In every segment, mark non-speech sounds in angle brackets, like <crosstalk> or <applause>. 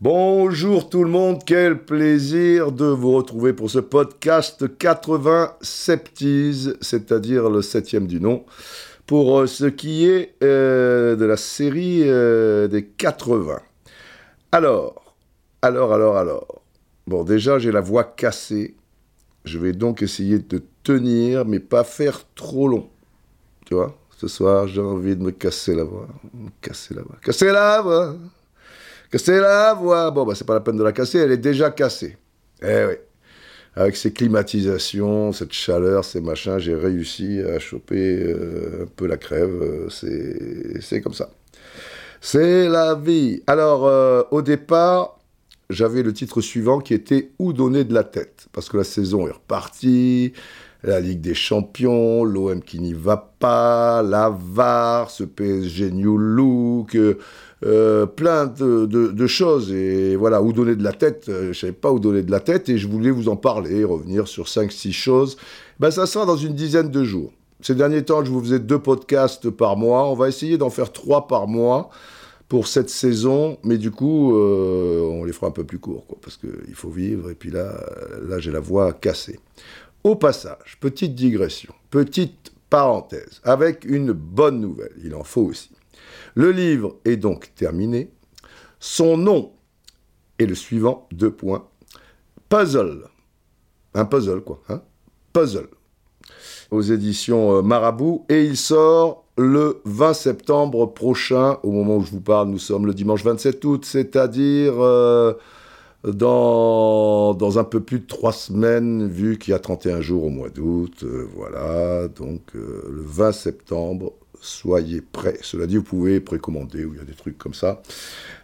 Bonjour tout le monde, quel plaisir de vous retrouver pour ce podcast 80 Septies, c'est-à-dire le septième du nom, pour euh, ce qui est euh, de la série euh, des 80. Alors, alors, alors, alors. Bon, déjà j'ai la voix cassée, je vais donc essayer de tenir, mais pas faire trop long. Ce soir j'ai envie de me casser la voix, me casser la voix, casser la voix. Casser la voix. Bon, bah, c'est pas la peine de la casser, elle est déjà cassée. Eh oui. Avec ces climatisations, cette chaleur, ces machins, j'ai réussi à choper euh, un peu la crève. euh, c'est, c'est comme ça. C'est la vie. Alors, euh, au départ, j'avais le titre suivant qui était Où donner de la tête Parce que la saison est repartie, la Ligue des Champions, l'OM qui n'y va pas, la VAR, ce PSG New Look, euh, plein de, choses. Et voilà, où donner de la tête euh, Je ne savais pas où donner de la tête et je voulais vous en parler, revenir sur 5-6 choses. Ben, ça sera dans une dizaine de jours. Ces derniers temps, je vous faisais deux podcasts par mois. On va essayer d'en faire trois par mois pour cette saison, mais du coup, euh, on les fera un peu plus courts, quoi, parce qu'il faut vivre, et puis là, là j'ai la voix cassée. Au passage, petite digression, petite parenthèse, avec une bonne nouvelle, il en faut aussi. Le livre est donc terminé. Son nom est le suivant, deux points. Puzzle. Un puzzle, quoi. Hein puzzle. Aux éditions euh, Marabout. Et il sort le 20 septembre prochain. Au moment où je vous parle, nous sommes le dimanche 27 août, c'est-à-dire euh, dans, un peu plus de trois semaines, vu qu'il y a 31 jours au mois d'août. Euh, voilà, donc euh, le 20 septembre, soyez prêts. Cela dit, vous pouvez précommander, ou il y a des trucs comme ça.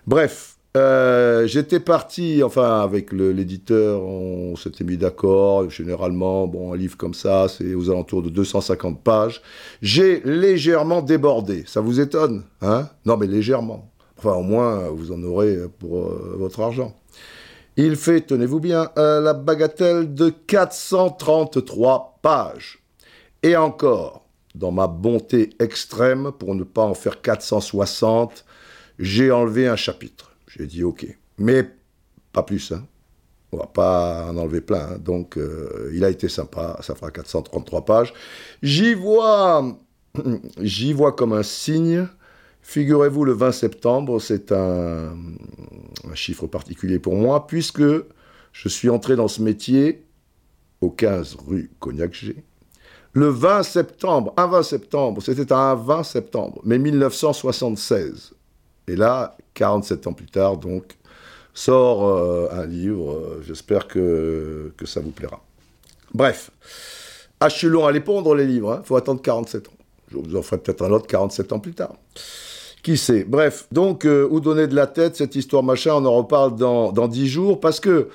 Bref, euh, j'étais parti, enfin, avec l'éditeur, on s'était mis d'accord. Généralement, bon, un livre comme ça, c'est aux alentours de 250 pages. J'ai légèrement débordé. Ça vous étonne, hein? Non, mais légèrement. Enfin, au moins, vous en aurez pour votre argent. Il fait, tenez-vous bien, euh, la bagatelle de 433 pages. Et encore, dans ma bonté extrême, pour ne pas en faire 460, j'ai enlevé un chapitre. J'ai dit OK. Mais pas plus, hein. On va pas en enlever plein. hein. Donc, euh, il a été sympa. Ça fera 433 pages. J'y vois, <clears throat> j'y vois comme un signe. Figurez-vous, le 20 septembre, c'est un, chiffre particulier pour moi, puisque je suis entré dans ce métier au 15 rue Cognac-G. Le 20 septembre, un 20 septembre, c'était un 20 septembre, mais 1976. Et là, 47 ans plus tard, donc, sort euh, un livre. euh, J'espère que, que ça vous plaira. Bref. À les pondre, les livres. Il faut attendre 47 ans. Je vous en ferai peut-être un autre 47 ans plus tard. Qui sait? Bref, donc, euh, où donner de la tête, cette histoire machin, on en reparle dans, dans 10 jours, parce que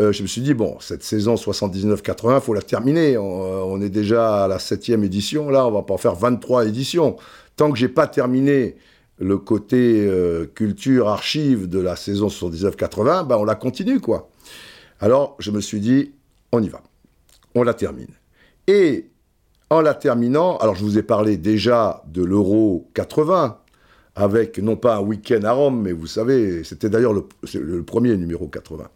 euh, je me suis dit, bon, cette saison 79-80, faut la terminer. On, euh, on est déjà à la septième édition, là, on va pas en faire 23 éditions. Tant que j'ai pas terminé le côté culture, archive de la saison 79-80, ben on la continue, quoi. Alors, je me suis dit, on y va. On la termine. Et en la terminant, alors je vous ai parlé déjà de l'Euro 80, avec non pas un week-end à Rome, mais vous savez, c'était d'ailleurs le, premier numéro 80.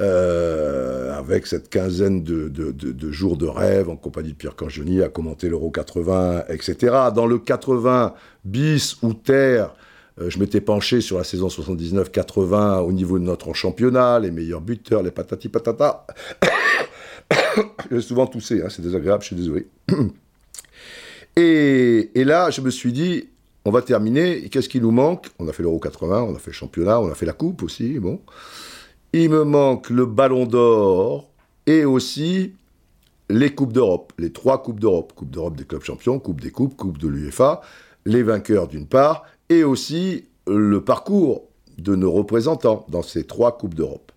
Euh, avec cette quinzaine de, jours de rêve en compagnie de Pierre Cangioni à commenter l'Euro 80, etc. Dans le 80 bis ou terre, euh, je m'étais penché sur la saison 79-80 au niveau de notre championnat, les meilleurs buteurs, les patati patata. <coughs> J'ai souvent toussé, hein, c'est désagréable, je suis désolé. <coughs> Et là, je me suis dit, on va terminer, qu'est-ce qui nous manque? On a fait l'Euro 80, on a fait le championnat, on a fait la coupe aussi, bon. Il me manque le ballon d'or et aussi les Coupes d'Europe, les trois Coupes d'Europe. Coupe d'Europe des clubs champions, Coupe des Coupes, Coupe de l'UEFA, les vainqueurs d'une part, et aussi le parcours de nos représentants dans ces trois Coupes d'Europe.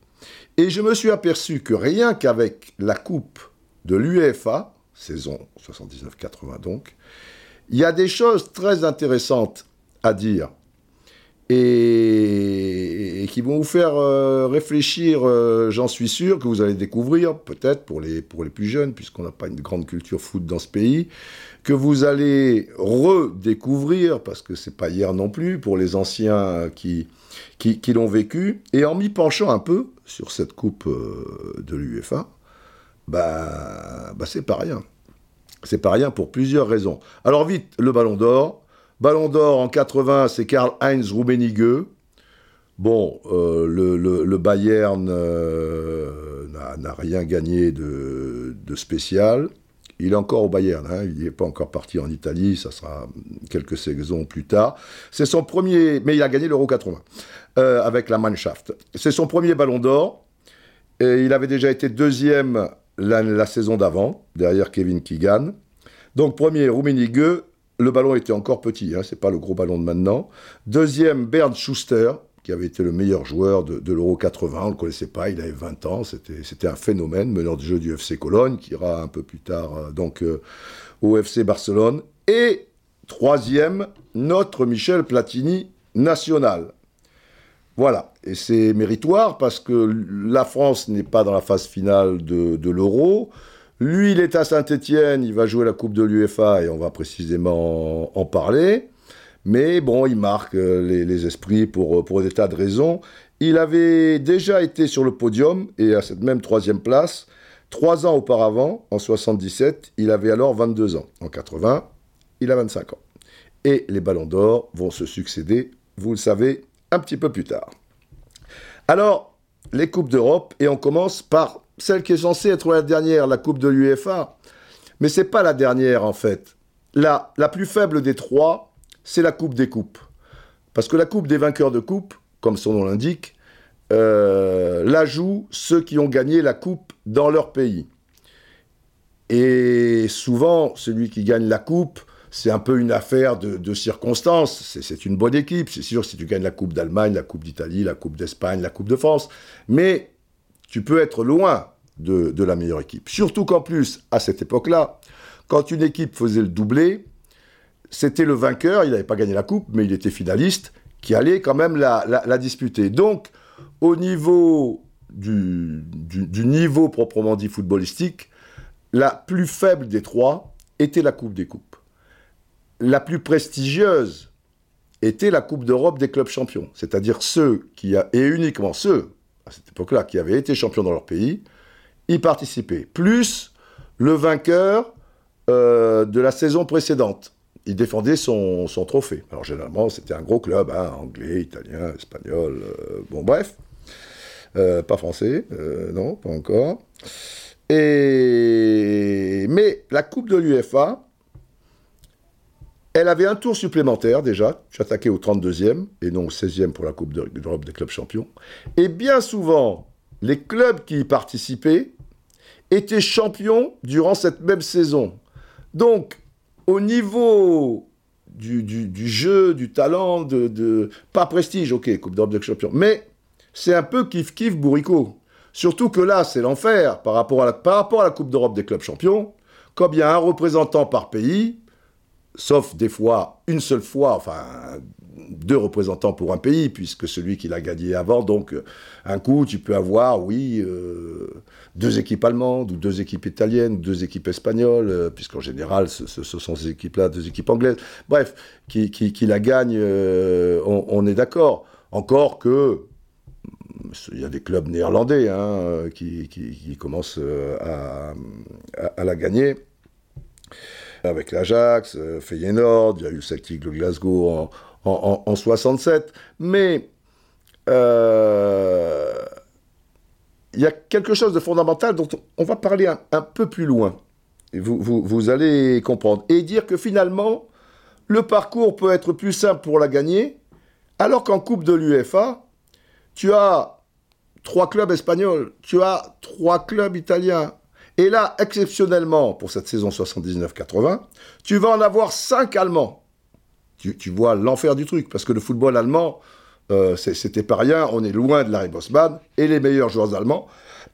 Et je me suis aperçu que rien qu'avec la Coupe de l'UEFA, saison 79-80 donc, il y a des choses très intéressantes à dire. et, qui vont vous faire euh, réfléchir, euh, j'en suis sûr, que vous allez découvrir, peut-être pour les, pour les plus jeunes, puisqu'on n'a pas une grande culture foot dans ce pays, que vous allez redécouvrir, parce que c'est pas hier non plus, pour les anciens qui, qui, l'ont vécu, et en m'y penchant un peu sur cette coupe euh, de l'UEFA, bah, bah c'est pas rien. C'est pas rien pour plusieurs raisons. Alors vite, le ballon d'or, Ballon d'or en 80, c'est Karl-Heinz Rummenigge. Bon, euh, le, Bayern euh, n'a rien gagné de, spécial. Il est encore au Bayern, hein. il n'est pas encore parti en Italie, ça sera quelques saisons plus tard. C'est son premier, mais il a gagné l'Euro 80 euh, avec la Mannschaft. C'est son premier ballon d'or. Et il avait déjà été deuxième la, saison d'avant, derrière Kevin Keegan. Donc premier, Rummenigge, le ballon était encore petit, hein, c'est pas le gros ballon de maintenant. Deuxième, Bernd Schuster, qui avait été le meilleur joueur de, l'Euro 80. On ne le connaissait pas, il avait 20 ans, c'était un phénomène, meneur de jeu du FC Cologne, qui ira un peu plus tard euh, donc euh, au FC Barcelone. Et troisième, notre Michel Platini national. Voilà, et c'est méritoire parce que la France n'est pas dans la phase finale de l'Euro. Lui, il est à Saint-Etienne, il va jouer la Coupe de l'UEFA et on va précisément en, parler. Mais bon, il marque euh, les, esprits pour, euh, pour des tas de raisons. Il avait déjà été sur le podium et à cette même troisième place. Trois ans auparavant, en 77, il avait alors 22 ans. En 80, il a 25 ans. Et les ballons d'or vont se succéder, vous le savez, un petit peu plus tard. Alors, les Coupes d'Europe, et on commence par celle qui est censée être la dernière, la Coupe de l'UEFA. Mais c'est pas la dernière en fait. La, la plus faible des trois, c'est la Coupe des Coupes. Parce que la Coupe des vainqueurs de Coupe, comme son nom l'indique, euh, la jouent ceux qui ont gagné la Coupe dans leur pays. Et souvent, celui qui gagne la Coupe, c'est un peu une affaire de, circonstances. C'est une bonne équipe. C'est sûr, si tu gagnes la Coupe d'Allemagne, la Coupe d'Italie, la Coupe d'Espagne, la Coupe de France. Mais tu peux être loin de, la meilleure équipe. Surtout qu'en plus, à cette époque-là, quand une équipe faisait le doublé, c'était le vainqueur, il n'avait pas gagné la coupe, mais il était finaliste, qui allait quand même la, disputer. Donc, au niveau du, niveau proprement dit footballistique, la plus faible des trois était la Coupe des Coupes. La plus prestigieuse était la Coupe d'Europe des clubs champions, c'est-à-dire ceux qui, et uniquement ceux, à cette époque-là, qui avaient été champions dans leur pays, y participer. Plus le vainqueur euh, de la saison précédente. Il défendait son, trophée. Alors généralement, c'était un gros club, hein, anglais, italien, espagnol, euh, bon bref. Euh, pas français, non, pas encore. Mais la Coupe de l'UFA, elle avait un tour supplémentaire déjà, j'attaquais au 32e et non au 16e pour la Coupe d'Europe des clubs champions. Et bien souvent, les clubs qui y participaient étaient champions durant cette même saison. Donc, au niveau du, jeu, du talent, de, pas prestige, ok, Coupe d'Europe des champions, mais c'est un peu kiff-kiff bourricot. Surtout que là, c'est l'enfer par par rapport à la Coupe d'Europe des clubs champions. Comme il y a un représentant par pays, sauf des fois, une seule fois, enfin, deux représentants pour un pays, puisque celui qui l'a gagné avant, donc un coup, tu peux avoir, oui, euh, deux équipes allemandes, ou deux équipes italiennes, deux équipes espagnoles, euh, puisqu'en général, ce, sont ces équipes-là, deux équipes anglaises, bref, qui, la gagnent, euh, on, est d'accord. Encore que, il y a des clubs néerlandais hein, qui, commencent à, la gagner avec l'Ajax, Feyenoord, il y a eu Celtic de Glasgow en, en, 67. Mais euh, il y a quelque chose de fondamental dont on va parler un, peu plus loin. Et vous, vous, allez comprendre. Et dire que finalement, le parcours peut être plus simple pour la gagner, alors qu'en Coupe de l'UEFA, tu as trois clubs espagnols, tu as trois clubs italiens. Et là, exceptionnellement, pour cette saison 79-80, tu vas en avoir cinq Allemands. Tu, vois l'enfer du truc, parce que le football allemand, euh, c'était pas rien, on est loin de Larry Bosman, et les meilleurs joueurs allemands,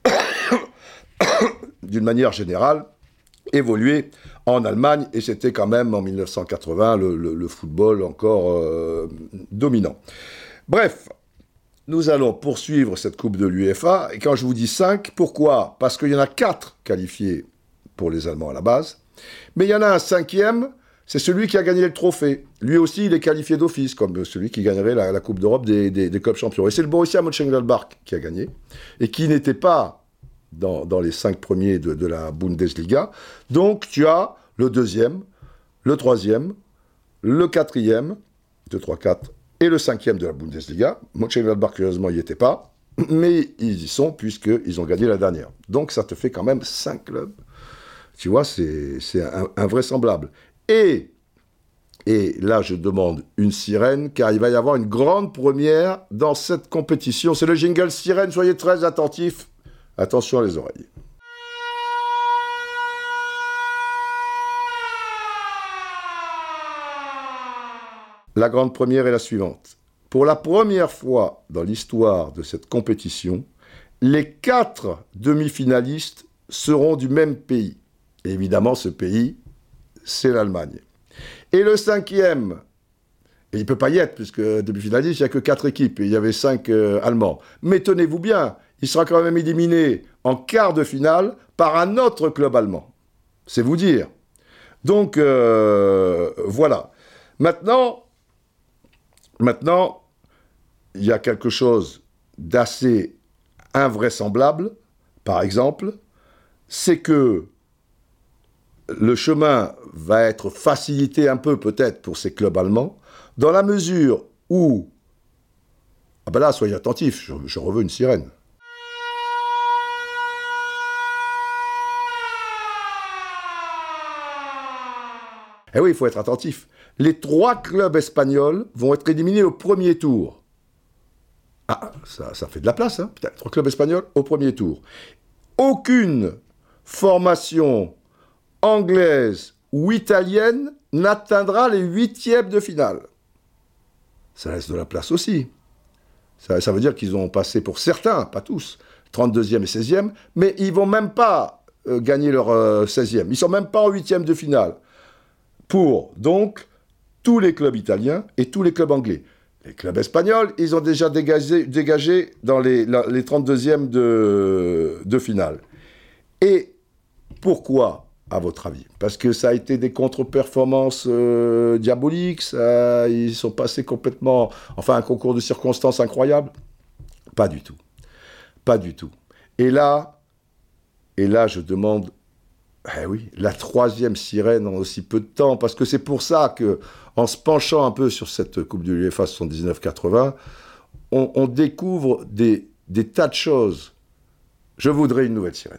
<coughs> d'une manière générale, évoluaient en Allemagne, et c'était quand même en 1980 le, football encore euh, dominant. Bref, nous allons poursuivre cette Coupe de l'UEFA. Et quand je vous dis 5, pourquoi? Parce qu'il y en a 4 qualifiés pour les Allemands à la base. Mais il y en a un cinquième, c'est celui qui a gagné le trophée. Lui aussi, il est qualifié d'office, comme celui qui gagnerait la, Coupe d'Europe des, clubs champions. Et c'est le Borussia Mönchengladbach qui a gagné, et qui n'était pas dans, les cinq premiers de, de, la Bundesliga. Donc tu as le deuxième, le troisième, le quatrième, 2, 3, 4, et le cinquième de la Bundesliga. Mönchengladbach, curieusement, n'y était pas, mais ils y sont puisqu'ils ont gagné la dernière. Donc ça te fait quand même cinq clubs. Tu vois, c'est invraisemblable. Et, et là, je demande une sirène, car il va y avoir une grande première dans cette compétition. C'est le jingle sirène, soyez très attentifs. Attention à les oreilles. La grande première est la suivante. Pour la première fois dans l'histoire de cette compétition, les quatre demi-finalistes seront du même pays. Et évidemment, ce pays, c'est l'Allemagne. Et le cinquième, il ne peut pas y être, puisque demi-finaliste, il n'y a que quatre équipes, et il y avait cinq euh, Allemands. Mais tenez-vous bien, il sera quand même éliminé en quart de finale par un autre club allemand. C'est vous dire. Donc, euh, voilà. Maintenant, Maintenant, il y a quelque chose d'assez invraisemblable, par exemple, c'est que le chemin va être facilité un peu peut-être pour ces clubs allemands, dans la mesure où... Ah ben là, soyez attentifs, je, je reveux une sirène. Eh oui, il faut être attentif les trois clubs espagnols vont être éliminés au premier tour. Ah, ça, fait de la place, hein Putain, trois clubs espagnols au premier tour. Aucune formation anglaise ou italienne n'atteindra les huitièmes de finale. Ça laisse de la place aussi. Ça, veut dire qu'ils ont passé pour certains, pas tous, 32e et 16e, mais ils vont même pas euh, gagner leur 16e. Euh, ils sont même pas en huitième de finale. Pour donc tous les clubs italiens et tous les clubs anglais. Les clubs espagnols, ils ont déjà dégagé, dans les, les 32e de, de finale. Et pourquoi, à votre avis? Parce que ça a été des contre-performances euh, diaboliques, ils sont passés complètement... Enfin, un concours de circonstances incroyable Pas du tout. Pas du tout. Et là, et là, je demande eh oui, la troisième sirène en aussi peu de temps, parce que c'est pour ça que, en se penchant un peu sur cette Coupe de l'UEFA 79-80, on, découvre des, tas de choses. Je voudrais une nouvelle sirène.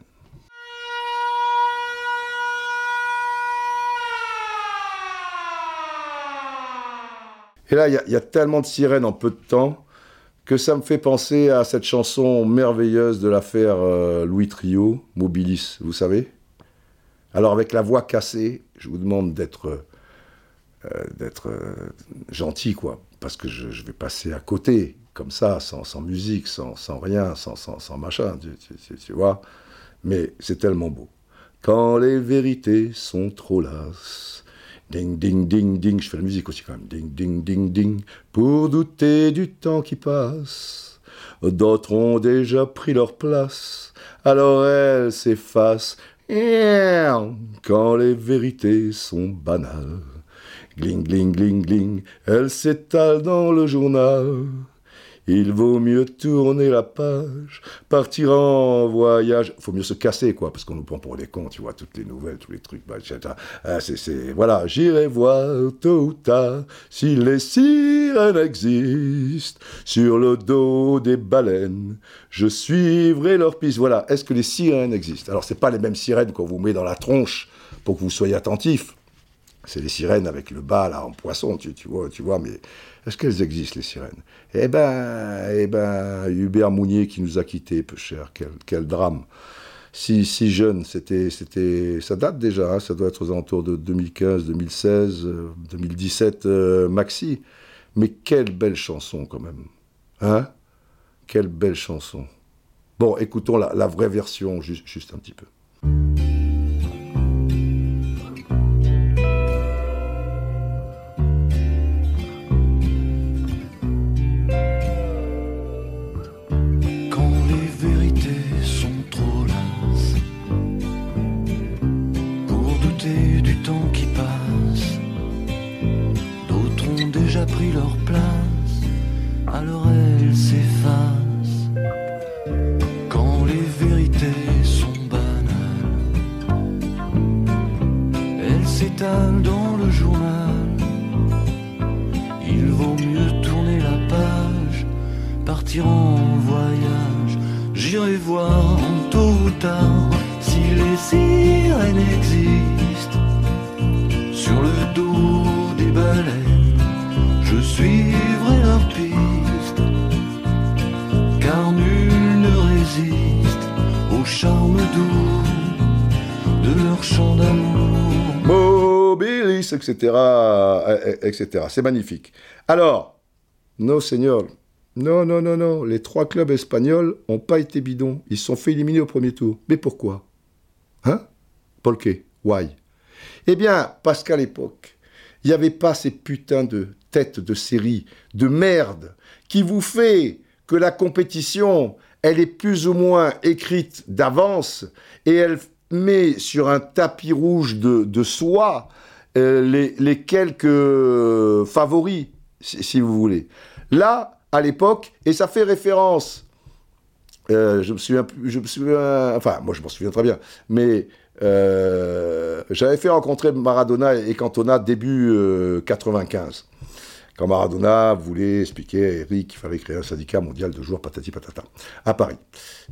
Et là, il y, a tellement de sirènes en peu de temps que ça me fait penser à cette chanson merveilleuse de l'affaire euh, Louis Trio, Mobilis, vous savez? Alors avec la voix cassée, je vous demande d'être euh, d'être euh, gentil, quoi, parce que je, vais passer à côté, comme ça, sans, musique, sans, rien, sans, sans, machin, tu, vois. Mais c'est tellement beau. Quand les vérités sont trop lasses, ding, ding, ding, ding, je fais la musique aussi quand même, ding, ding, ding, ding, pour douter du temps qui passe. D'autres ont déjà pris leur place, alors elles s'effacent quand les vérités sont banales, gling, gling, gling, gling, elles s'étalent dans le journal. Il vaut mieux tourner la page, partir en voyage. Faut mieux se casser, quoi, parce qu'on nous prend pour des cons, tu vois, toutes les nouvelles, tous les trucs, bah, ah, c'est, voilà, j'irai voir tôt ou tard si les sirènes existent sur le dos des baleines. Je suivrai leur piste. Voilà, est-ce que les sirènes existent? Alors, c'est pas les mêmes sirènes qu'on vous met dans la tronche pour que vous soyez attentifs. C'est les sirènes avec le bas, là, en poisson, tu, vois, tu vois, mais est-ce qu'elles existent, les sirènes? Eh ben, eh ben, Hubert Mounier qui nous a quittés, peu cher, quel, drame. Si, si jeune, c'était, c'était, ça date déjà, hein, ça doit être aux alentours de 2015, 2016, 2017, maxi. Mais quelle belle chanson quand même. Hein? Quelle belle chanson. Bon, écoutons la, la vraie version, juste un petit peu. temps qui passe, d'autres ont déjà pris leur place. Etc., etc. C'est magnifique. Alors, non, Seigneur, non, non, non, non. Les trois clubs espagnols n'ont pas été bidons. Ils se sont fait éliminer au premier tour. Mais pourquoi? Hein? Polke, why? Eh bien, parce qu'à l'époque, il n'y avait pas ces putains de têtes de série, de merde, qui vous fait que la compétition, elle est plus ou moins écrite d'avance et elle met sur un tapis rouge de, de soie les, les, quelques favoris, si, vous voulez. Là, à l'époque, et ça fait référence. Euh, je me souviens, je enfin, moi je m'en souviens très bien, mais euh, j'avais fait rencontrer Maradona et Cantona début euh, 95. Quand Maradona voulait expliquer à Eric qu'il fallait créer un syndicat mondial de joueurs patati patata à Paris.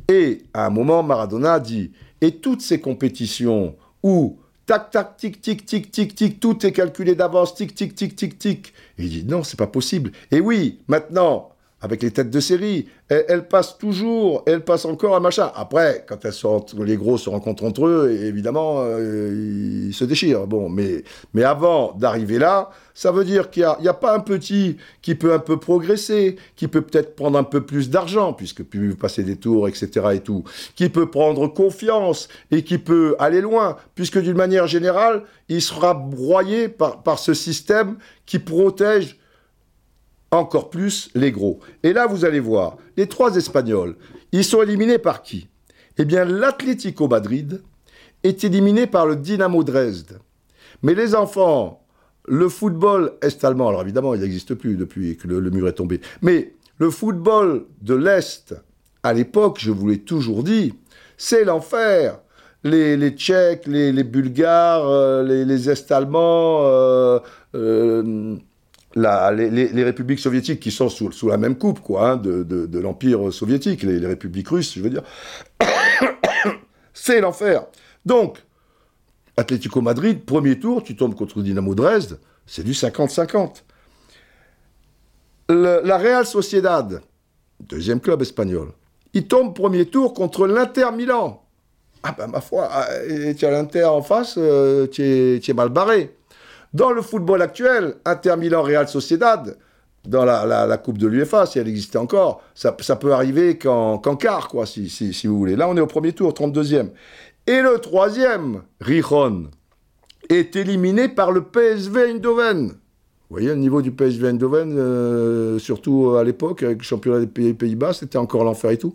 Et à un moment, Maradona dit Et toutes ces compétitions où tac, tac, tic, tic, tic, tic, tic, tout est calculé d'avance, tic, tic, tic, tic, tic. Et il dit non, c'est pas possible. Et oui, maintenant, avec les têtes de série, elles, elles, passent toujours, elles passent encore un machin. Après, quand elles sont, les gros se rencontrent entre eux, évidemment, euh, ils se déchirent. Bon, mais, mais avant d'arriver là, ça veut dire qu'il n'y a, a, pas un petit qui peut un peu progresser, qui peut peut-être prendre un peu plus d'argent, puisque plus passer des tours, etc. et tout, qui peut prendre confiance et qui peut aller loin, puisque d'une manière générale, il sera broyé par, par ce système qui protège encore plus les gros. Et là, vous allez voir, les trois Espagnols, ils sont éliminés par qui? Eh bien, l'Atlético Madrid est éliminé par le Dynamo Dresde. Mais les enfants, le football est-allemand, alors évidemment, il n'existe plus depuis que le, mur est tombé, mais le football de l'Est, à l'époque, je vous l'ai toujours dit, c'est l'enfer. Les, Tchèques, les, Bulgares, euh, les, les Est-Allemands, euh, euh, les, républiques soviétiques qui sont sous, la même coupe quoi, hein, de, l'Empire soviétique, les, républiques russes, je veux dire, <coughs> c'est l'enfer. Donc, Atlético Madrid, premier tour, tu tombes contre Dynamo Dresde, c'est du 50-50. La Real Sociedad, deuxième club espagnol, il tombe premier tour contre l'Inter Milan. Ah ben ma foi, tu as l'Inter en face, euh, tu es mal barré. Dans le football actuel, Inter Milan Real Sociedad, dans la, Coupe de l'UEFA, si elle existait encore, ça, peut arriver qu'en qu quart, quoi, si, si, si, vous voulez. Là, on est au premier tour, 32e. Et le troisième, Rijon, est éliminé par le PSV Eindhoven. Vous voyez, le niveau du PSV Eindhoven, euh, surtout à l'époque, avec le championnat des Pays-Bas, c'était encore l'enfer et tout.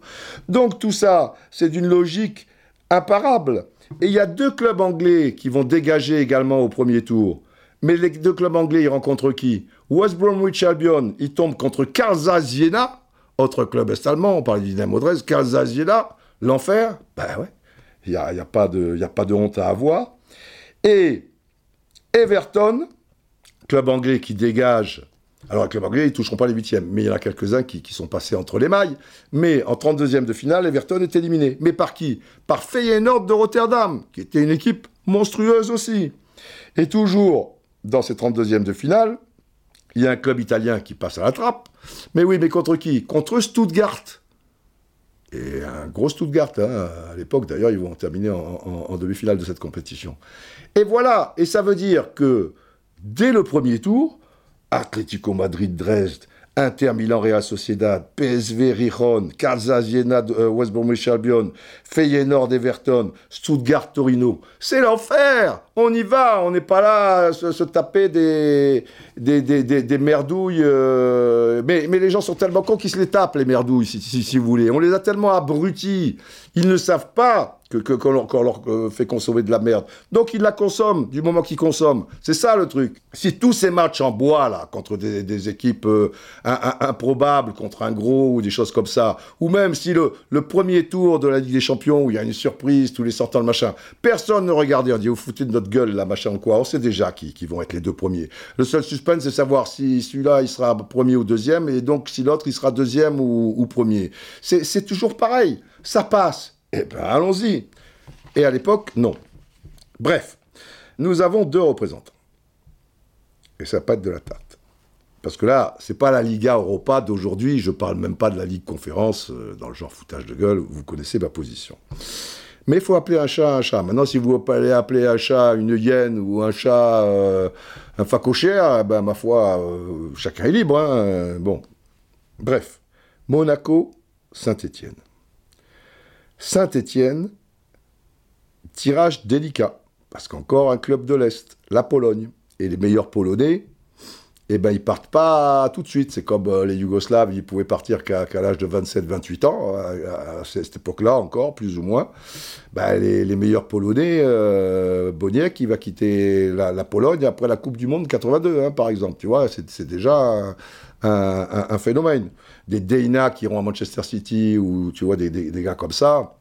Donc tout ça, c'est d'une logique imparable. Et il y a deux clubs anglais qui vont dégager également au premier tour. Mais les deux clubs anglais, ils rencontrent qui West Bromwich Albion, ils tombent contre Karlsruhe autre club est-allemand, on parle du Dynamo Dresde, l'enfer, ben ouais, il n'y a, y a pas de honte à avoir. Et Everton, club anglais qui dégage, alors le club anglais, ils ne toucheront pas les huitièmes, mais il y en a quelques-uns qui, qui, sont passés entre les mailles. Mais en 32e de finale, Everton est éliminé. Mais par qui? Par Feyenoord de Rotterdam, qui était une équipe monstrueuse aussi. Et toujours dans ces 32e de finale, il y a un club italien qui passe à la trappe. Mais oui, mais contre qui? Contre Stuttgart. Et un gros Stuttgart, hein. à l'époque d'ailleurs, ils vont terminer en, en, demi-finale de cette compétition. Et voilà, et ça veut dire que dès le premier tour, Atlético Madrid Dresde, Inter Milan Real Sociedad, PSV Rijon, Calzasiena euh, West Bromwich Albion, Feyenoord Everton, Stuttgart Torino. C'est l'enfer On y va, on n'est pas là à se, taper des, des, des, des, merdouilles. Euh, mais, mais les gens sont tellement cons qu'ils se les tapent, les merdouilles, si, si vous voulez. On les a tellement abrutis. Ils ne savent pas que qu'on leur, qu'on leur, euh, fait consommer de la merde. Donc ils la consomment du moment qu'ils consomment. C'est ça le truc. Si tous ces matchs en bois là contre des, équipes euh, improbables, contre un gros ou des choses comme ça, ou même si le, premier tour de la Ligue des Champions où il y a une surprise, tous les sortants le machin, personne ne regardait, on dit vous foutez de notre gueule là machin quoi. On sait déjà qui, qui vont être les deux premiers. Le seul suspense c'est savoir si celui-là il sera premier ou deuxième et donc si l'autre il sera deuxième ou, premier. C'est toujours pareil. Ça passe. Eh ben allons-y. Et à l'époque, non. Bref, nous avons deux représentants. Et ça être de la tarte. Parce que là, c'est pas la Liga Europa d'aujourd'hui, je parle même pas de la Ligue Conférence, euh, dans le genre foutage de gueule, vous connaissez ma position. Mais il faut appeler un chat un chat. Maintenant, si vous allez appeler un chat une hyène ou un chat euh, un facochère, eh ben, ma foi, euh, chacun est libre. hein, Bon. Bref. Monaco, Saint-Étienne. Saint-Étienne, tirage délicat. Parce qu'encore un club de l'Est, la Pologne. Et les meilleurs Polonais, eh ben, ils partent pas tout de suite. C'est comme euh, les Yougoslaves, ils pouvaient partir qu'à l'âge de 27-28 ans, à, à cette époque-là encore, plus ou moins. Ben, les, meilleurs Polonais, euh, Boniek, il va quitter la, Pologne après la Coupe du Monde 82, hein, par exemple. Tu vois, c'est déjà un phénomène. Des Deina qui iront à Manchester City, ou tu vois, des, des- gars comme ça,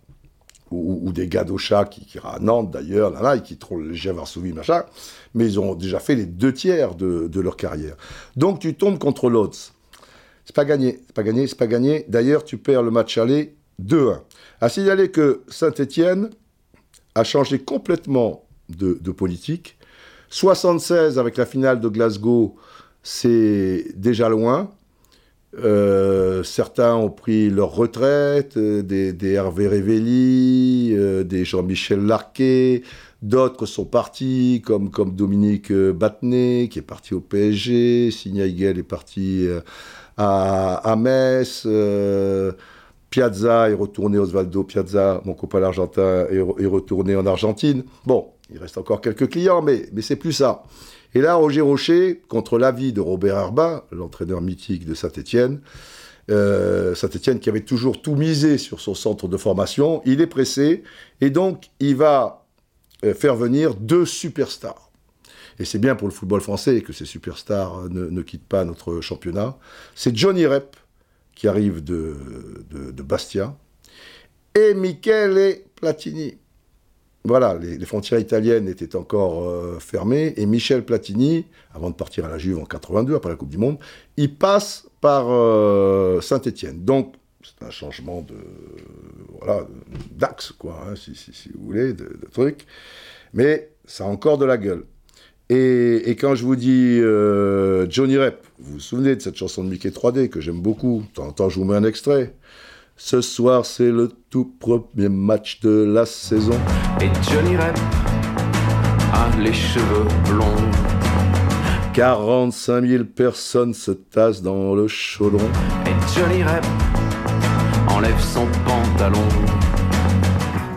ou, des gars d'Ocha qui, qui iront à Nantes d'ailleurs, là, là, et qui trouvent le Varsovie, machin, mais ils ont déjà fait les deux tiers de, de leur carrière. Donc tu tombes contre Lodz. C'est pas gagné, c'est pas gagné, c'est pas gagné. D'ailleurs, tu perds le match aller 2-1. À signaler que Saint-Étienne a changé complètement de, de politique. 76 avec la finale de Glasgow, c'est déjà loin. Euh, certains ont pris leur retraite, euh, des, Hervé Révelli, euh, des Jean-Michel Larquet, d'autres sont partis, comme, comme Dominique Battenet, qui est parti au PSG, Signa Higuel est parti à, Metz, Piazza est retourné, Osvaldo Piazza, mon copain argentin, est, est retourné en Argentine. Bon, il reste encore quelques clients, mais, mais c'est plus ça. Et là, Roger Rocher, contre l'avis de Robert Herbin, l'entraîneur mythique de Saint-Étienne, euh, Saint-Étienne qui avait toujours tout misé sur son centre de formation, il est pressé et donc il va euh, faire venir deux superstars. Et c'est bien pour le football français que ces superstars euh, ne, quittent pas notre championnat. C'est Johnny Rep qui arrive de Bastia et Michele Platini. Voilà, les, frontières italiennes étaient encore euh, fermées et Michel Platini, avant de partir à la Juve en 82 après la Coupe du Monde, il passe par euh, Saint-Étienne. Donc c'est un changement de voilà d'axe quoi, hein, si, si- si vous voulez, de, de truc. Mais ça a encore de la gueule. Et, et quand je vous dis euh, Johnny Rep, vous vous souvenez de cette chanson de Mickey 3D que j'aime beaucoup. De temps en temps, je vous mets un extrait. Ce soir, c'est le tout premier match de la saison. Et Johnny Rep a les cheveux blonds. 45 000 personnes se tassent dans le chaudron. Et Johnny Rep enlève son pantalon.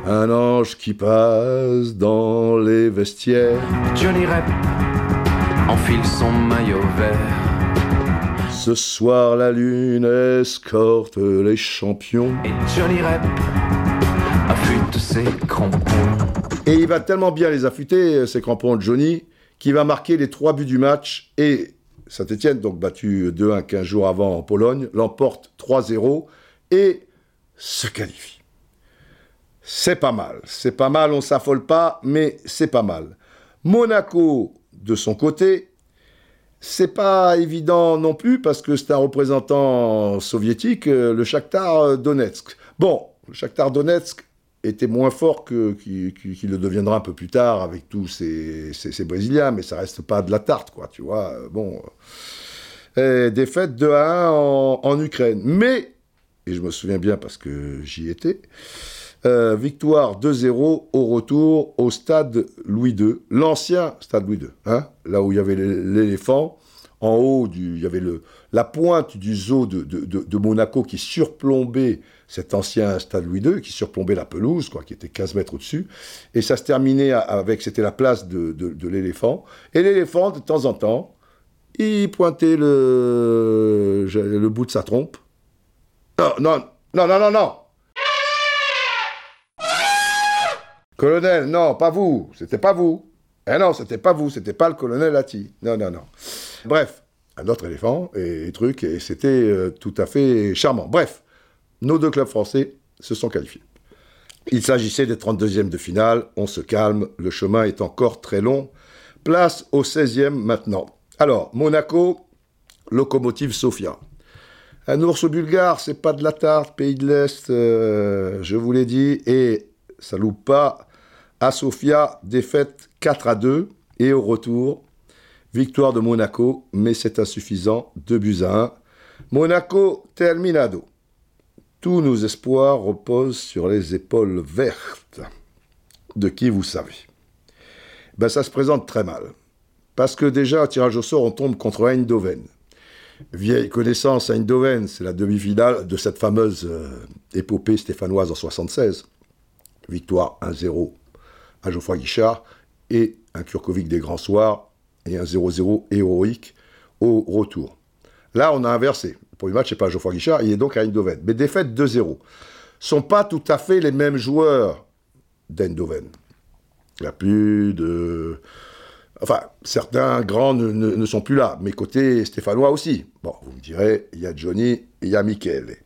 Un ange qui passe dans les vestiaires. Johnny Rep enfile son maillot vert. Ce soir, la lune escorte les champions. Et Johnny Rep affûte ses crampons. Et il va tellement bien les affûter, ces crampons de Johnny, qu'il va marquer les trois buts du match. Et Saint-Etienne, donc battu 2-1 15 jours avant en Pologne, l'emporte 3-0 et se qualifie. C'est pas mal. C'est pas mal, on s'affole pas, mais c'est pas mal. Monaco, de son côté, c'est pas évident non plus parce que c'est un représentant soviétique, euh, le Shakhtar Donetsk. Bon, le Shakhtar Donetsk était moins fort que le deviendra un peu plus tard avec tous ces, Brésiliens, mais ça reste pas de la tarte, quoi, tu vois. euh, Bon, euh, défaite 2 à 1 en, en Ukraine. Mais, et je me souviens bien parce que j'y étais, euh, victoire 2-0 au retour au stade Louis II, l'ancien stade Louis II, hein, là où il y avait l'é- l'éléphant. En haut, du, il y avait la pointe du zoo de, Monaco qui surplombait cet ancien stade Louis II, qui surplombait la pelouse, quoi, qui était 15 mètres au-dessus. Et ça se terminait avec, c'était la place de l'éléphant. Et l'éléphant, de temps en temps, il pointait le, le bout de sa trompe. Non, non, non, non, non, non Colonel, non, pas vous, c'était pas vous. Eh non, c'était pas vous, c'était pas le colonel Atti. Non, non, non. Bref, un autre éléphant et, et truc, et c'était euh, tout à fait charmant. Bref, nos deux clubs français se sont qualifiés. Il s'agissait des 32e de finale, on se calme, le chemin est encore très long. Place au 16e maintenant. Alors, Monaco, locomotive Sofia. Un ours bulgare, c'est pas de la tarte, pays de l'Est, euh, je vous l'ai dit, et ça loupe pas. À Sofia, défaite 4 à 2, et au retour, victoire de Monaco, mais c'est insuffisant, 2 buts à 1. Monaco terminado. Tous nos espoirs reposent sur les épaules vertes de qui vous savez? Ben, ça se présente très mal. Parce que déjà, un tirage au sort, on tombe contre Eindhoven. Vieille connaissance, Eindhoven, c'est la demi-finale de cette fameuse euh, épopée stéphanoise en 76. Victoire 1-0 à Geoffroy Guichard et un Kurkovic des grands soirs et un 0-0 héroïque au retour. Là, on a inversé. Le premier match, c'est pas Geoffroy Guichard, il est donc à Eindhoven. Mais défaite 2-0. sont pas tout à fait les mêmes joueurs d'Eindhoven. Il n'y a plus de... Enfin, certains grands ne, sont plus là, mais côté stéphanois aussi. Bon, vous me direz, il y a Johnny et il y a Michele.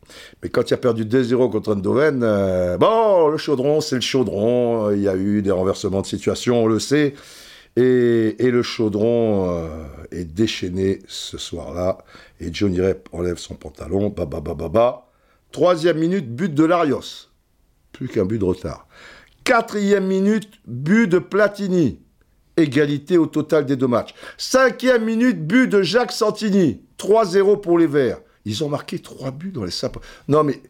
Mais quand il a perdu 2-0 contre Eindhoven, euh, bon, le chaudron, c'est le chaudron. Il y a eu des renversements de situation, on le sait. Et, le chaudron euh, est déchaîné ce soir-là. Et Johnny Rep enlève son pantalon. Ba, ba, ba, ba, ba. Troisième minute, but de Larios. Plus qu'un but de retard. Quatrième minute, but de Platini. Égalité au total des deux matchs. Cinquième minute, but de Jacques Santini. 3-0 pour les Verts. Ils ont marqué trois buts dans les cinq... Non mais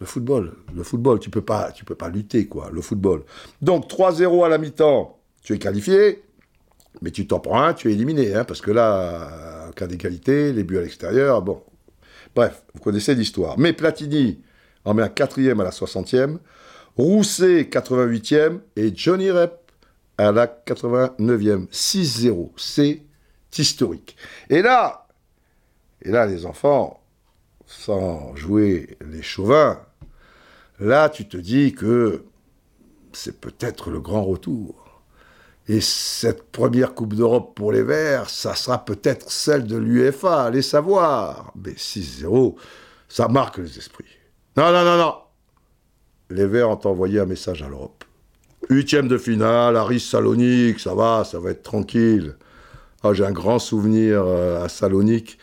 le football, le football, tu peux pas, peux pas lutter quoi. Le football. Donc 3-0 à la mi-temps, tu es qualifié. Mais tu t'en prends un, tu es éliminé, hein, parce que là, cas d'égalité, les buts à l'extérieur, bon. Bref, vous connaissez l'histoire. Mais Platini en met un quatrième à la 60e, Rousset 88e et Johnny Rep à la 89e. 6-0, c'est historique. Et là, et là, les enfants, sans jouer les chauvins, là, tu te dis que c'est peut-être le grand retour. Et cette première Coupe d'Europe pour les Verts, ça sera peut-être celle de l'UEFA, allez savoir. Mais 6-0, ça marque les esprits. Non, non, non, non. Les Verts ont envoyé un message à l'Europe. Huitième de finale, Aris Salonique, ça va, ça va être tranquille. Ah, J'ai un grand souvenir euh, à Salonique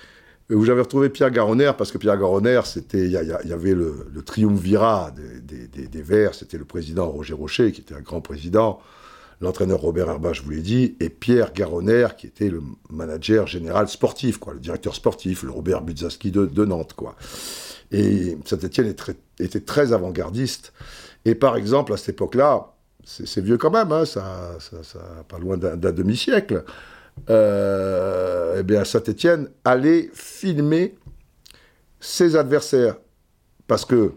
où j'avais retrouvé Pierre Garonner, parce que Pierre Garonner, c'était, il y, avait le, triumvirat des, Verts, c'était le président Roger Rocher, qui était un grand président, l'entraîneur Robert Herbach, je vous l'ai dit, et Pierre Garonner, qui était le manager général sportif, quoi, le directeur sportif, le Robert Budzaski de, de Nantes, quoi. Et Saint-Etienne était très avant-gardiste. Et par exemple, à cette époque-là, c'est vieux quand même, hein, ça, ça, ça pas loin d'un demi-siècle, euh, eh bien Saint-Etienne allait filmer ses adversaires. Parce que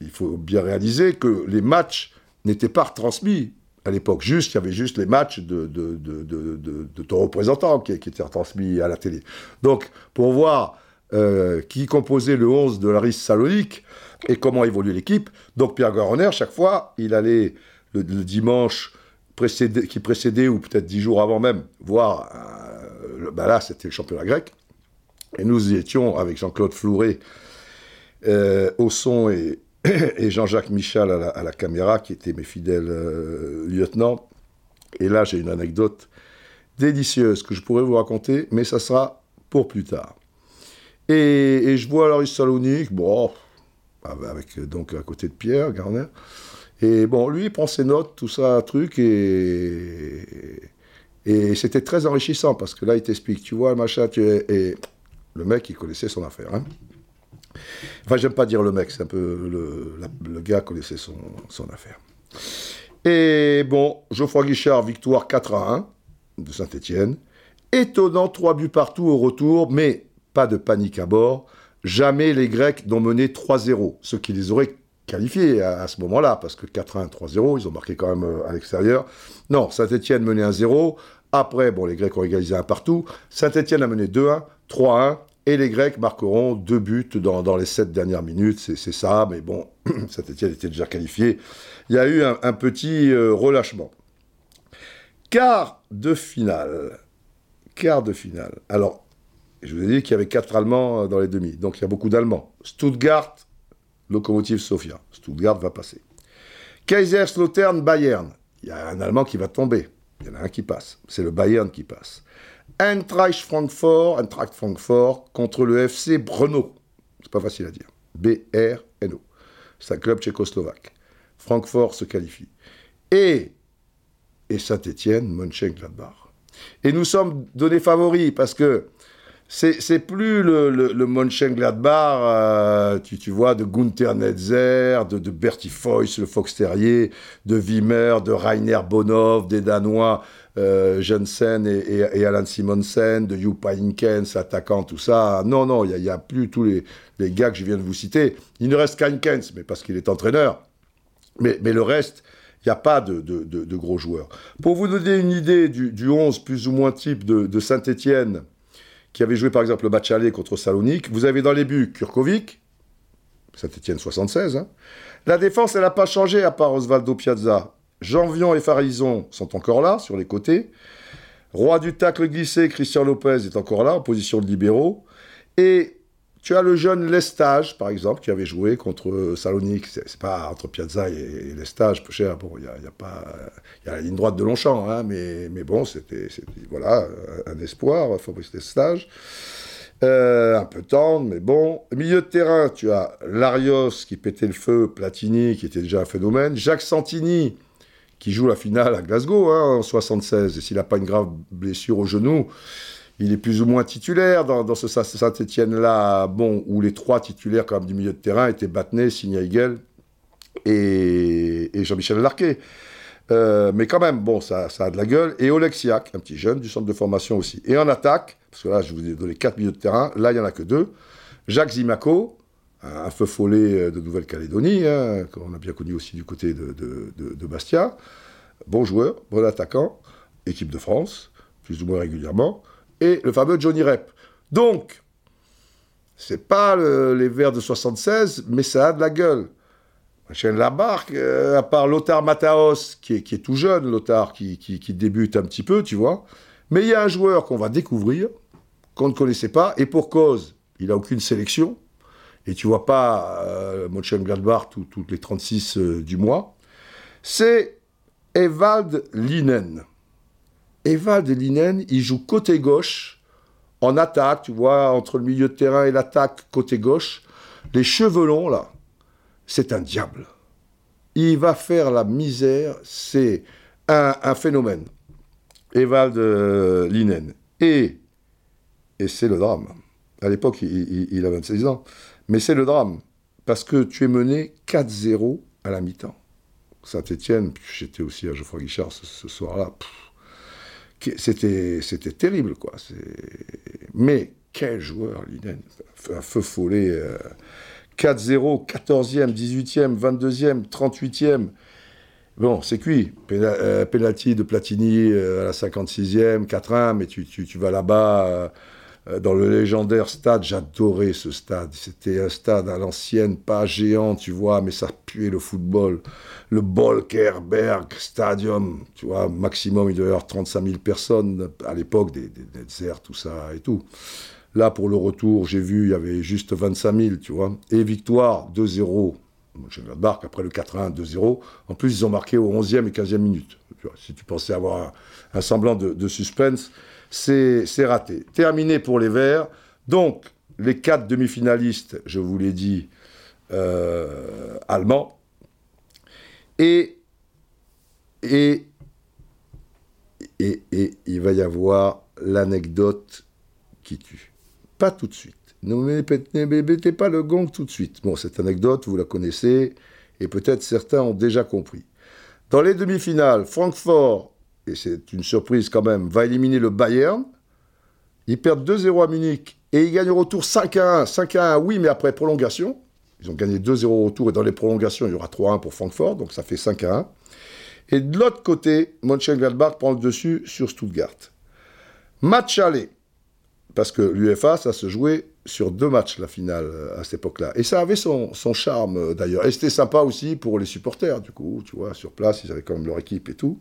il faut bien réaliser que les matchs n'étaient pas retransmis à l'époque. Juste, il y avait juste les matchs de, de, de, de, de- ton représentant qui, étaient retransmis à la télé. Donc, pour voir euh, qui composait le 11 de Laris Salonique et comment évoluait l'équipe, donc Pierre Garonner, chaque fois, il allait le, dimanche qui précédait, ou peut-être dix jours avant même, voir, euh, ben là, c'était le championnat grec. Et nous y étions avec Jean-Claude Flouret euh, au son <coughs> et, Jean-Jacques Michal à la, caméra, qui étaient mes fidèles euh, lieutenants. Et là, j'ai une anecdote délicieuse que je pourrais vous raconter, mais ça sera pour plus tard. Et, je vois Laris Salonique, bon, avec donc à côté de Pierre Garner. Et bon, lui, il prend ses notes, tout ça, truc, et, et c'était très enrichissant parce que là, il t'explique, tu vois, machin, tu es. Et le mec, il connaissait son affaire. Hein. Enfin, j'aime pas dire le mec, c'est un peu. Le, la- le gars connaissait son, son affaire. Et bon, Geoffroy Guichard, victoire 4 à 1 de Saint-Etienne. Étonnant, trois buts partout au retour, mais pas de panique à bord. Jamais les Grecs n'ont mené 3-0, ce qui les aurait qualifiés à, ce moment-là, parce que 4-1, 3-0, ils ont marqué quand même euh, à l'extérieur. Non, Saint-Etienne menait 1-0. Après, bon, les Grecs ont égalisé un partout. Saint-Etienne a mené 2-1, 3-1, Et les Grecs marqueront deux buts dans, les sept dernières minutes, c'est ça, mais bon, <clears throat> Saint-Etienne était déjà qualifié. Il y a eu un, un petit euh, relâchement. Quart de finale. Quart de finale. Alors, je vous ai dit qu'il y avait quatre Allemands euh, dans les demi, donc il y a beaucoup d'Allemands. Stuttgart, Lokomotiv Sofia. Stuttgart va passer. Kaiserslautern, Bayern. Il y a un Allemand qui va tomber. Il y en a un qui passe. C'est le Bayern qui passe. Eintracht Francfort, Eintracht Francfort contre le FC Brno. C'est pas facile à dire. B-R-N-O. C'est un club tchécoslovaque. Francfort se qualifie. Et, et Saint-Étienne, Mönchengladbach. Et nous sommes donnés favoris parce que c'est plus le, le, euh, tu, vois, de Gunther Netzer, de, Bertie Foyce, le Fox Terrier, de Wimmer, de Rainer Bonhoff, des Danois, euh, Jensen et, Alan Simonsen, de Jupp Heynckes, attaquant, tout ça. Non, non, il n'y a, plus tous les, gars que je viens de vous citer. Il ne reste qu'Heynckes, mais parce qu'il est entraîneur. Mais, le reste, il n'y a pas de gros joueurs. Pour vous donner une idée du, du 11 plus ou moins type de, de Saint-Étienne, qui avait joué par exemple le match aller contre Salonique, vous avez dans les buts Kurkovic, Saint-Étienne 76. hein. La défense, elle n'a pas changé à part Osvaldo Piazza. Janvion et Farison sont encore là, sur les côtés. Roi du tacle glissé, Christian Lopez est encore là, en position de libéraux. Et tu as le jeune Lestage, par exemple, qui avait joué contre Salonique. C'est pas entre Piazza et, Lestage, peu cher. Bon, il y a, pas, y a la ligne droite de Longchamp, hein, mais, mais bon, c'était, voilà, un, un espoir, Fabrice Lestage. Euh, un peu tendre, mais bon. Milieu de terrain, tu as Larios qui pétait le feu, Platini qui était déjà un phénomène, Jacques Santini qui joue la finale à Glasgow hein, en 76, et s'il n'a pas une grave blessure au genou, il est plus ou moins titulaire dans, ce Saint-Etienne-là, où les trois titulaires du milieu de terrain étaient Battenet, Signaigel et, et Jean-Michel Larquet. Euh, mais quand même, bon, ça, a de la gueule. Et Oleksiak, un petit jeune du centre de formation aussi. Et en attaque, parce que là, je vous ai donné quatre milieux de terrain, là, il n'y en a que deux. Jacques Zimaco, un feu follet de Nouvelle-Calédonie, hein, qu'on a bien connu aussi du côté de Bastia. Bon joueur, bon attaquant, équipe de France, plus ou moins régulièrement. Et le fameux Johnny Rep. Donc, c'est pas le- les Verts de 76, mais ça a de la gueule. Chaîne la barque, euh, à part Lothar Mataos, qui est, tout jeune, Lothar, qui, débute un petit peu, tu vois. Mais il y a un joueur qu'on va découvrir, qu'on ne connaissait pas, et pour cause, il n'a aucune sélection. Et tu vois pas euh, Mönchengladbach tout- toutes les 36 euh, du mois. C'est Evald Linen. Evald Linen, il joue côté gauche, en attaque, tu vois, entre le milieu de terrain et l'attaque côté gauche. Les cheveux longs, là, c'est un diable. Il va faire la misère, c'est un, phénomène. Evald euh, Linen. Et, et c'est le drame. À l'époque, il, il- il a 26 ans. Mais c'est le drame. Parce que tu es mené 4-0 à la mi-temps. Saint-Etienne, j'étais aussi à Geoffroy Guichard ce, ce soir-là. C'était c'était terrible, quoi. Mais quel joueur, Linen. Un feu follet. euh, 4-0, 14e, 18e, 22e, 38e. Bon, c'est cuit. Euh, penalty de Platini euh, à la 56e, 4-1, mais tu, tu- vas là-bas euh, dans le légendaire stade. J'adorais ce stade. C'était un stade à l'ancienne, pas géant, tu vois, mais ça puait le football. Le Bolkerberg Stadium, tu vois, maximum, il devait y avoir 35 000 personnes à l'époque, des, des, tout ça et tout. Là, pour le retour, j'ai vu, il y avait juste 25 000, tu vois. Et victoire 2-0. Mönchengladbach, après le 4-1, 2-0. En plus, ils ont marqué au 11e et 15e minute. Tu vois, si tu pensais avoir un, semblant de suspense, c'est raté. Terminé pour les Verts. Donc, les quatre demi-finalistes, je vous l'ai dit, euh, allemands. Et, et, et, et il va y avoir l'anecdote qui tue. Pas tout de suite. Ne mettez pas le gong tout de suite. Bon, cette anecdote, vous la connaissez, et peut-être certains ont déjà compris. Dans les demi-finales, Francfort, et c'est une surprise quand même, va éliminer le Bayern. Ils perdent 2-0 à Munich, et ils gagnent au retour 5-1. 5-1, oui, mais après prolongation. Ils ont gagné 2-0 au retour, et dans les prolongations, il y aura 3-1 pour Francfort, donc ça fait 5-1. Et de l'autre côté, Mönchengladbach prend le dessus sur Stuttgart. Match aller parce que l'UFA, ça se jouait sur deux matchs la finale euh, à cette époque-là. Et ça avait son, charme euh, d'ailleurs. Et c'était sympa aussi pour les supporters, du coup, tu vois, sur place, ils avaient quand même leur équipe et tout.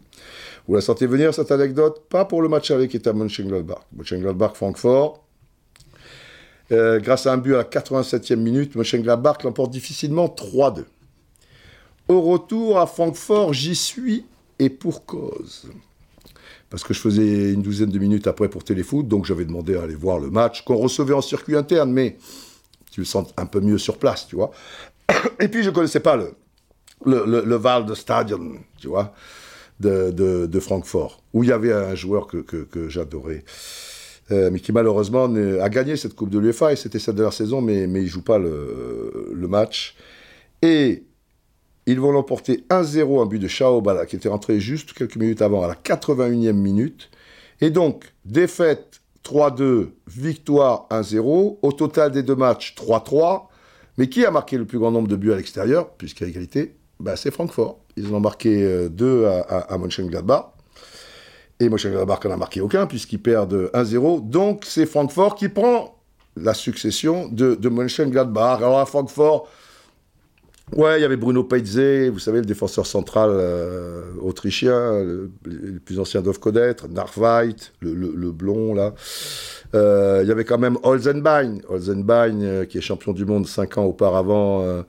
Vous la sentez venir cette anecdote? Pas pour le match avec qui était à Mönchengladbach. Mönchengladbach-Francfort. Euh, grâce à un but à la 87e minute, Mönchengladbach l'emporte difficilement 3-2. Au retour à Francfort, j'y suis et pour cause parce que je faisais une douzaine de minutes après pour Téléfoot, donc j'avais demandé à aller voir le match qu'on recevait en circuit interne, mais tu le sens un peu mieux sur place, tu vois. <coughs> Et puis je connaissais pas le, le, Val de Stadion, tu vois, de, de, Francfort, où il y avait un joueur que, que, j'adorais. Euh, mais qui malheureusement a gagné cette Coupe de l'UEFA, et c'était sa dernière saison, mais, mais il joue pas le, le match. Et ils vont l'emporter 1-0, un but de Chaobala qui était rentré juste quelques minutes avant, à la 81e minute. Et donc, défaite 3-2, victoire 1-0. Au total des deux matchs, 3-3. Mais qui a marqué le plus grand nombre de buts à l'extérieur, a égalité ben, C'est Francfort. Ils en ont marqué 2 euh, à, à, à. Et Mönchengladbach n'en a marqué aucun, puisqu'ils perdent 1-0. Donc, c'est Francfort qui prend la succession de, de. Alors, à Francfort, Ouais, il y avait Bruno Peitze, vous savez, le défenseur central euh, autrichien, le, plus ancien doivent connaître, Narveit, le, le, blond, là. Euh, il y avait quand même Holzenbein, Holzenbein euh, qui est champion du monde cinq ans auparavant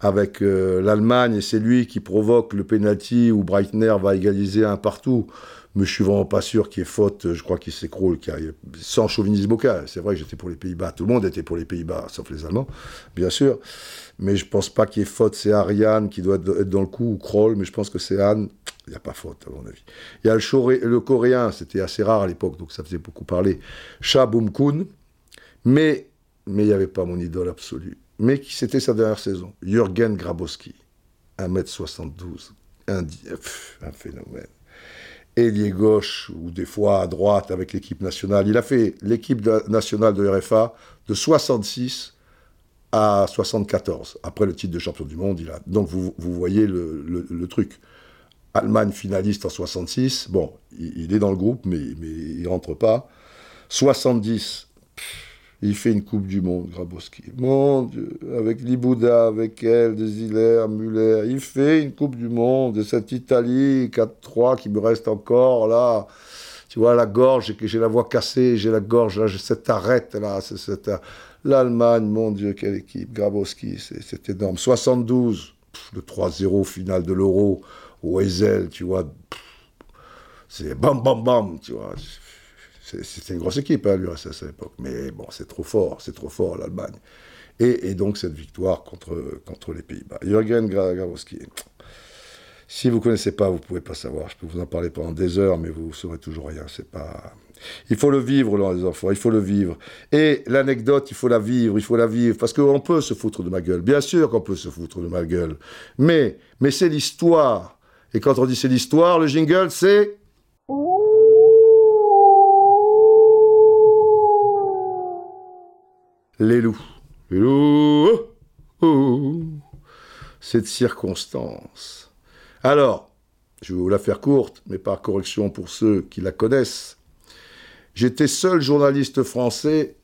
avec l'Allemagne, et c'est lui qui provoque le penalty où Breitner va égaliser un partout mais je suis vraiment pas sûr qu'il y ait faute. Je crois qu'il s'écroule, sans chauvinisme aucun. C'est vrai que j'étais pour les Pays-Bas. Tout le monde était pour les Pays-Bas, sauf les Allemands, bien sûr. Mais je pense pas qu'il y ait faute. C'est Ariane qui doit être dans le coup, ou Kroll, mais je pense que c'est Anne. Il n'y a pas faute, à mon avis. Il y a le, coréen, c'était assez rare à l'époque, donc ça faisait beaucoup parler. Cha Kun, mais mais il n'y avait pas mon idole absolue. Mais c'était sa dernière saison Jürgen Grabowski, 1m72, un, un phénomène ailier gauche ou des fois à droite avec l'équipe nationale. Il a fait l'équipe nationale de RFA de 66 à 74. Après le titre de champion du monde, il a... donc vous, voyez le, truc. Allemagne finaliste en 66, bon, il, est dans le groupe, mais, mais il rentre pas. 70, il fait une Coupe du Monde, Grabowski. Mon Dieu, avec Libouda, avec elle, Desiler, Muller, il fait une Coupe du Monde. Et cette Italie 4-3 qui me reste encore là. Tu vois, la gorge, j'ai la voix cassée, j'ai la gorge, là, j'ai cette arête là. C'est L'Allemagne, mon Dieu, quelle équipe. Grabowski, c'est énorme. 72, le 3-0 final de l'Euro, au tu vois. C'est bam, bam, bam, tu vois. C'était une grosse équipe, hein, l'URSS à l'époque. Mais bon, c'est trop fort, c'est trop fort, l'Allemagne. Et, donc, cette victoire contre, contre les Pays-Bas. Jürgen Grabowski. Si vous ne connaissez pas, vous ne pouvez pas savoir. Je peux vous en parler pendant des heures, mais vous ne saurez toujours rien. C'est pas... Il faut le vivre, les enfants, il faut le vivre. Et l'anecdote, il faut la vivre, il faut la vivre, parce qu'on peut se foutre de ma gueule. Bien sûr qu'on peut se foutre de ma gueule. Mais, mais c'est l'histoire. Et quand on dit c'est l'histoire, le jingle, c'est... les loups. Les loups. Oh, oh. Cette circonstance. Alors, je vais vous la faire courte, mais par correction pour ceux qui la connaissent. J'étais seul journaliste français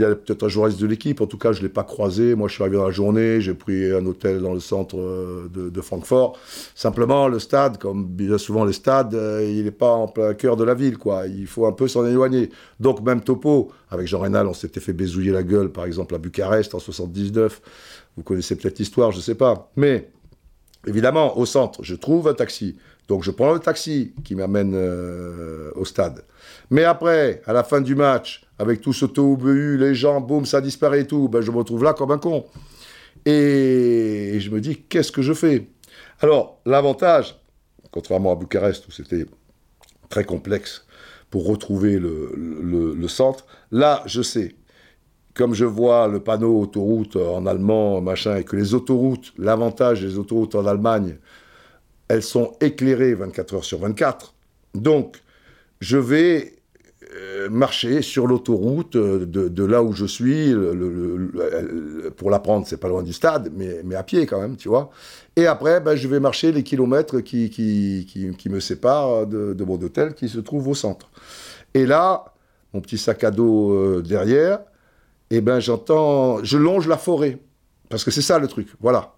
il y a peut-être un journaliste de l'équipe, en tout cas je ne l'ai pas croisé. Moi je suis arrivé dans la journée, j'ai pris un hôtel dans le centre euh, de, Francfort. Simplement le stade, comme bien souvent les stades, euh, il n'est pas en plein cœur de la ville, quoi. Il faut un peu s'en éloigner. Donc même topo, avec Jean Rénal, on s'était fait bézouiller la gueule, par exemple à Bucarest en 79. Vous connaissez peut-être l'histoire, je ne sais pas. Mais évidemment, au centre, je trouve un taxi. Donc je prends le taxi qui m'amène euh, au stade. Mais après, à la fin du match, avec tout ce tohu les gens, boum, ça disparaît et tout, ben, je me retrouve là comme un con. Et je me dis, qu'est-ce que je fais? Alors, l'avantage, contrairement à Bucarest où c'était très complexe pour retrouver le, centre, là, je sais, comme je vois le panneau autoroute en allemand, machin, et que les autoroutes, l'avantage des autoroutes en Allemagne, elles sont éclairées 24 heures sur 24. Donc, je vais euh, marcher sur l'autoroute euh, de, là où je suis, pour la prendre, c'est pas loin du stade, mais, à pied quand même, tu vois. Et après, ben, je vais marcher les kilomètres qui, qui, qui, me séparent de, mon hôtel qui se trouve au centre. Et là, mon petit sac à dos euh, derrière, eh ben j'entends, je longe la forêt. Parce que c'est ça le truc, voilà.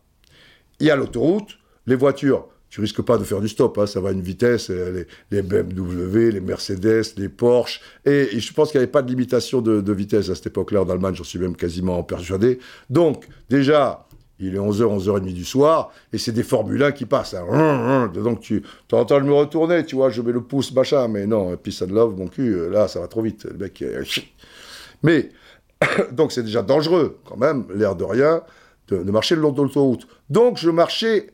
Il y a l'autoroute, les voitures, tu risques pas de faire du stop, hein, ça va à une vitesse, euh, les, BMW, les Mercedes, les Porsche, et, je pense qu'il n'y avait pas de limitation de, vitesse à cette époque-là en Allemagne, j'en suis même quasiment persuadé. Donc, déjà, il est 11h, 11h30 du soir, et c'est des Formule 1 qui passent. Hein. Donc tu entends me retourner, tu vois, je mets le pouce, machin, mais non, peace and love, mon cul, euh, là, ça va trop vite. Le mec, mais, <coughs> donc c'est déjà dangereux, quand même, l'air de rien, de, marcher le long de l'autoroute. Donc je marchais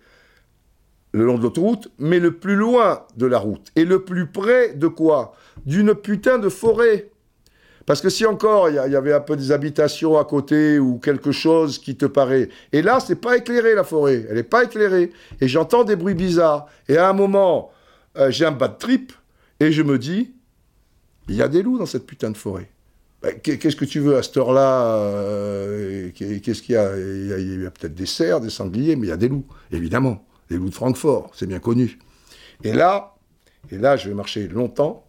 le long de l'autoroute, mais le plus loin de la route. Et le plus près de quoi? D'une putain de forêt. Parce que si encore il y, avait un peu des habitations à côté ou quelque chose qui te paraît. Et là, c'est pas éclairé la forêt. Elle n'est pas éclairée. Et j'entends des bruits bizarres. Et à un moment, euh, j'ai un bad trip et je me dis, il y a des loups dans cette putain de forêt. Ben, qu'est-ce que tu veux à cette heure-là euh, Qu'est-ce qu'il y a Il y a, peut-être des cerfs, des sangliers, mais il y a des loups, évidemment. Des loups de Francfort, c'est bien connu. Et là, et là, je vais marcher longtemps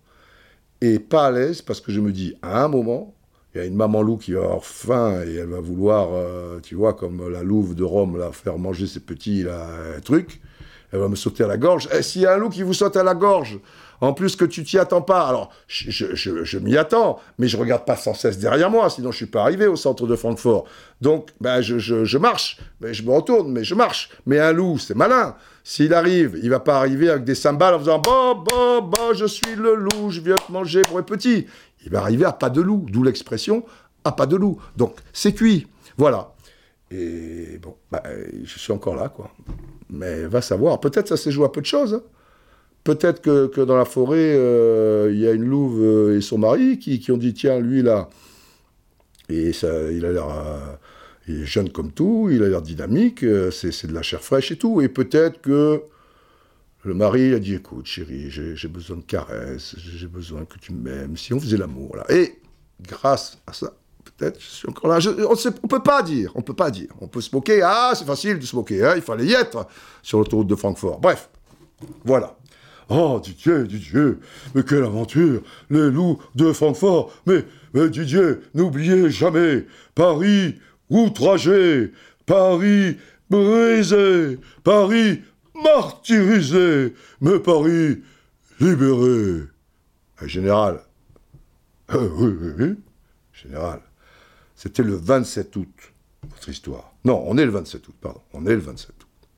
et pas à l'aise parce que je me dis, à un moment, il y a une maman loup qui va avoir faim et elle va vouloir, euh, tu vois, comme la louve de Rome, la faire manger ses petits trucs. Elle va me sauter à la gorge. Et eh, s'il y a un loup qui vous saute à la gorge, en plus que tu t'y attends pas. Alors, je, m'y attends, mais je regarde pas sans cesse derrière moi, sinon je suis pas arrivé au centre de Francfort. Donc, ben, je, marche, mais je me retourne, mais je marche. Mais un loup, c'est malin. S'il arrive, il va pas arriver avec des cymbales en faisant bon, bon, bon, je suis le loup, je viens te manger pour un petit. Il va arriver à pas de loup, d'où l'expression à pas de loup. Donc, c'est cuit. Voilà. Et bon, ben, je suis encore là, quoi. Mais va savoir, peut-être ça s'est joué à peu de choses. Hein. Peut-être que, dans la forêt, euh, il y a une louve euh, et son mari qui, ont dit tiens, lui là, et ça, il a l'air. Euh, est jeune comme tout, il a l'air dynamique, c'est de la chair fraîche et tout. Et peut-être que le mari a dit écoute, chérie, j'ai besoin de caresses, j'ai besoin que tu m'aimes, si on faisait l'amour. là. Et grâce à ça, peut-être, je suis encore là. on ne peut pas dire, on peut pas dire. On peut se moquer, ah, c'est facile de se moquer, hein, il fallait y être sur l'autoroute de Francfort. Bref, voilà. Oh, Didier, Didier, mais quelle aventure Les loups de Francfort Mais, mais Didier, n'oubliez jamais Paris outragé Paris brisé Paris martyrisé Mais Paris libéré Général euh, Oui, oui, oui. Général, c'était le 27 août, votre histoire. Non, on est le 27 août, pardon. On est le 27 août.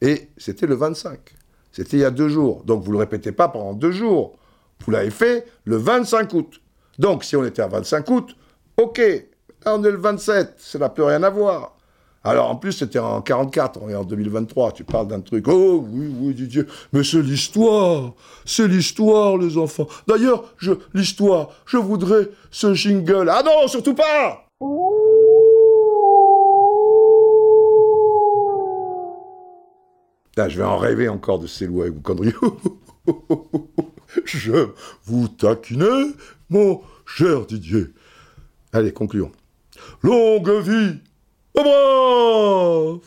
Et c'était le 25. C'était il y a deux jours. Donc vous ne le répétez pas pendant deux jours. Vous l'avez fait le 25 août. Donc si on était à 25 août, ok. Là on est le 27, ça n'a plus rien à voir. Alors en plus c'était en 44, on est en 2023, tu parles d'un truc. Oh oui, oui, Didier, mais c'est l'histoire. C'est l'histoire, les enfants. D'ailleurs, je, l'histoire, je voudrais ce jingle. Ah non, surtout pas je vais en rêver encore de ces lois et vos conneries. je vous taquinais, mon cher Didier. Allez, concluons. Longue vie au brave.